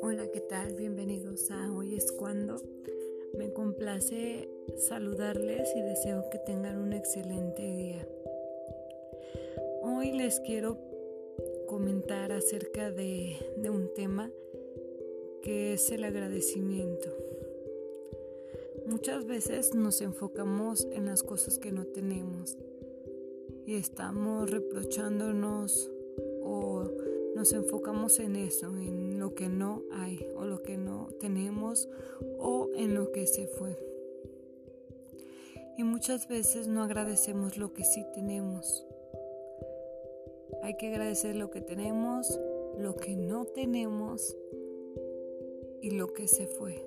Hola, ¿qué tal? Bienvenidos a Hoy es cuando. Me complace saludarles y deseo que tengan un excelente día. Hoy les quiero comentar acerca de, de un tema que es el agradecimiento. Muchas veces nos enfocamos en las cosas que no tenemos y estamos reprochándonos o nos enfocamos en eso, en lo que no hay o lo que no tenemos o en lo que se fue. Y muchas veces no agradecemos lo que sí tenemos. Hay que agradecer lo que tenemos, lo que no tenemos y lo que se fue.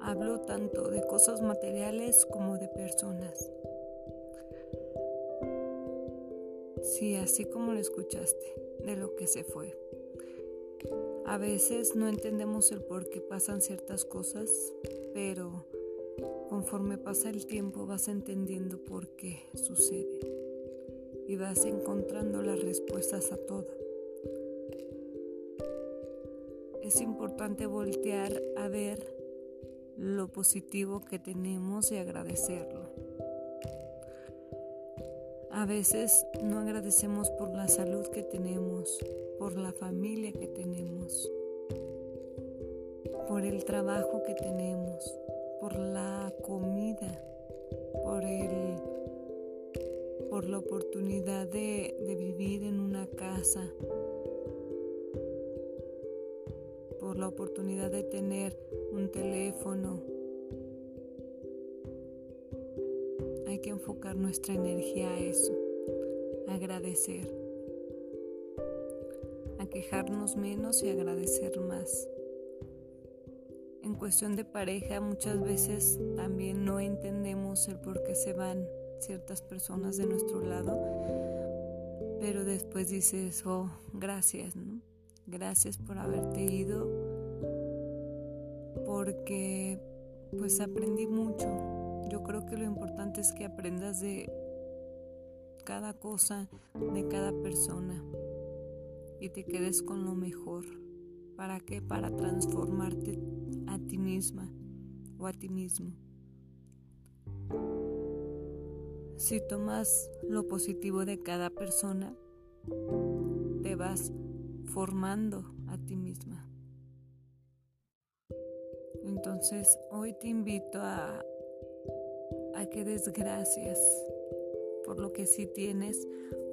Hablo tanto de cosas materiales como de personas. Sí, así como lo escuchaste, de lo que se fue. A veces no entendemos el por qué pasan ciertas cosas, pero conforme pasa el tiempo vas entendiendo por qué sucede y vas encontrando las respuestas a todo es importante voltear a ver lo positivo que tenemos y agradecerlo. A veces no agradecemos por la salud que tenemos, por la familia que tenemos, por el trabajo que tenemos, por la comida, por el por la oportunidad de, de vivir en una casa, la oportunidad de tener un teléfono. Hay que enfocar nuestra energía a eso, agradecer, a quejarnos menos y agradecer más. En cuestión de pareja muchas veces también no entendemos el por qué se van ciertas personas de nuestro lado, pero después dices, oh, gracias. Gracias por haberte ido porque pues aprendí mucho. Yo creo que lo importante es que aprendas de cada cosa, de cada persona y te quedes con lo mejor. ¿Para qué? Para transformarte a ti misma o a ti mismo. Si tomas lo positivo de cada persona, te vas formando a ti misma. Entonces hoy te invito a, a que des gracias por lo que sí tienes,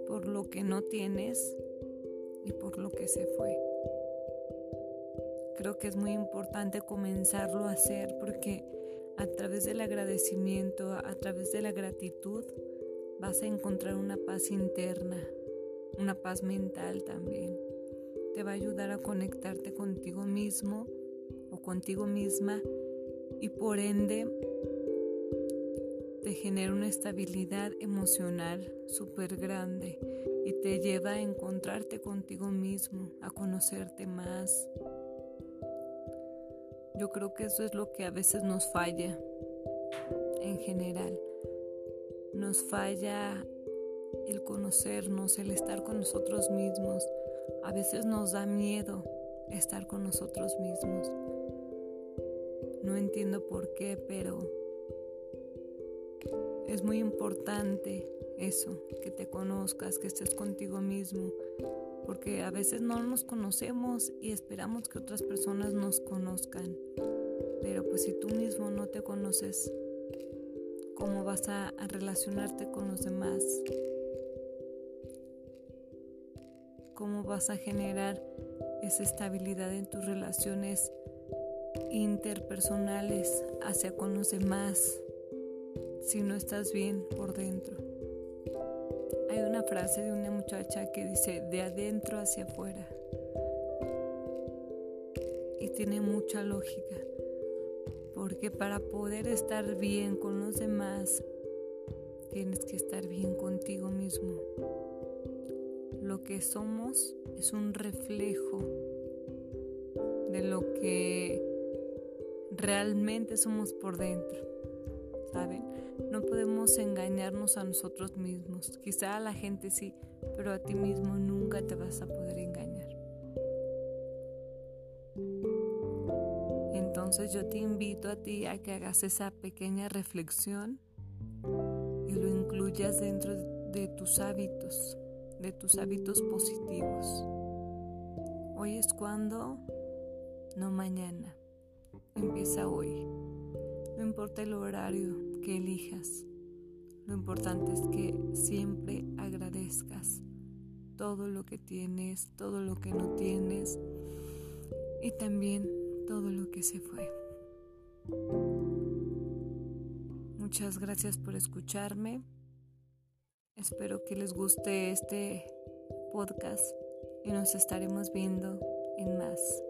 por lo que no tienes y por lo que se fue. Creo que es muy importante comenzarlo a hacer porque a través del agradecimiento, a través de la gratitud, vas a encontrar una paz interna, una paz mental también te va a ayudar a conectarte contigo mismo o contigo misma y por ende te genera una estabilidad emocional súper grande y te lleva a encontrarte contigo mismo, a conocerte más. Yo creo que eso es lo que a veces nos falla en general. Nos falla el conocernos, el estar con nosotros mismos, a veces nos da miedo estar con nosotros mismos. No entiendo por qué, pero es muy importante eso, que te conozcas, que estés contigo mismo, porque a veces no nos conocemos y esperamos que otras personas nos conozcan. Pero pues si tú mismo no te conoces, ¿cómo vas a, relacionarte con los demás? cómo vas a generar esa estabilidad en tus relaciones interpersonales hacia con los demás si no estás bien por dentro. Hay una frase de una muchacha que dice de adentro hacia afuera y tiene mucha lógica porque para poder estar bien con los demás tienes que estar bien contigo mismo lo que somos es un reflejo de lo que realmente somos por dentro, ¿saben? No podemos engañarnos a nosotros mismos. Quizá a la gente sí, pero a ti mismo nunca te vas a poder engañar. Entonces yo te invito a ti a que hagas esa pequeña reflexión y lo incluyas dentro de tus hábitos, de tus hábitos positivos. Hoy es cuando, no mañana. Empieza hoy. No importa el horario que elijas. Lo importante es que siempre agradezcas todo lo que tienes, todo lo que no tienes y también todo lo que se fue. Muchas gracias por escucharme. Espero que les guste este podcast y nos estaremos viendo en más.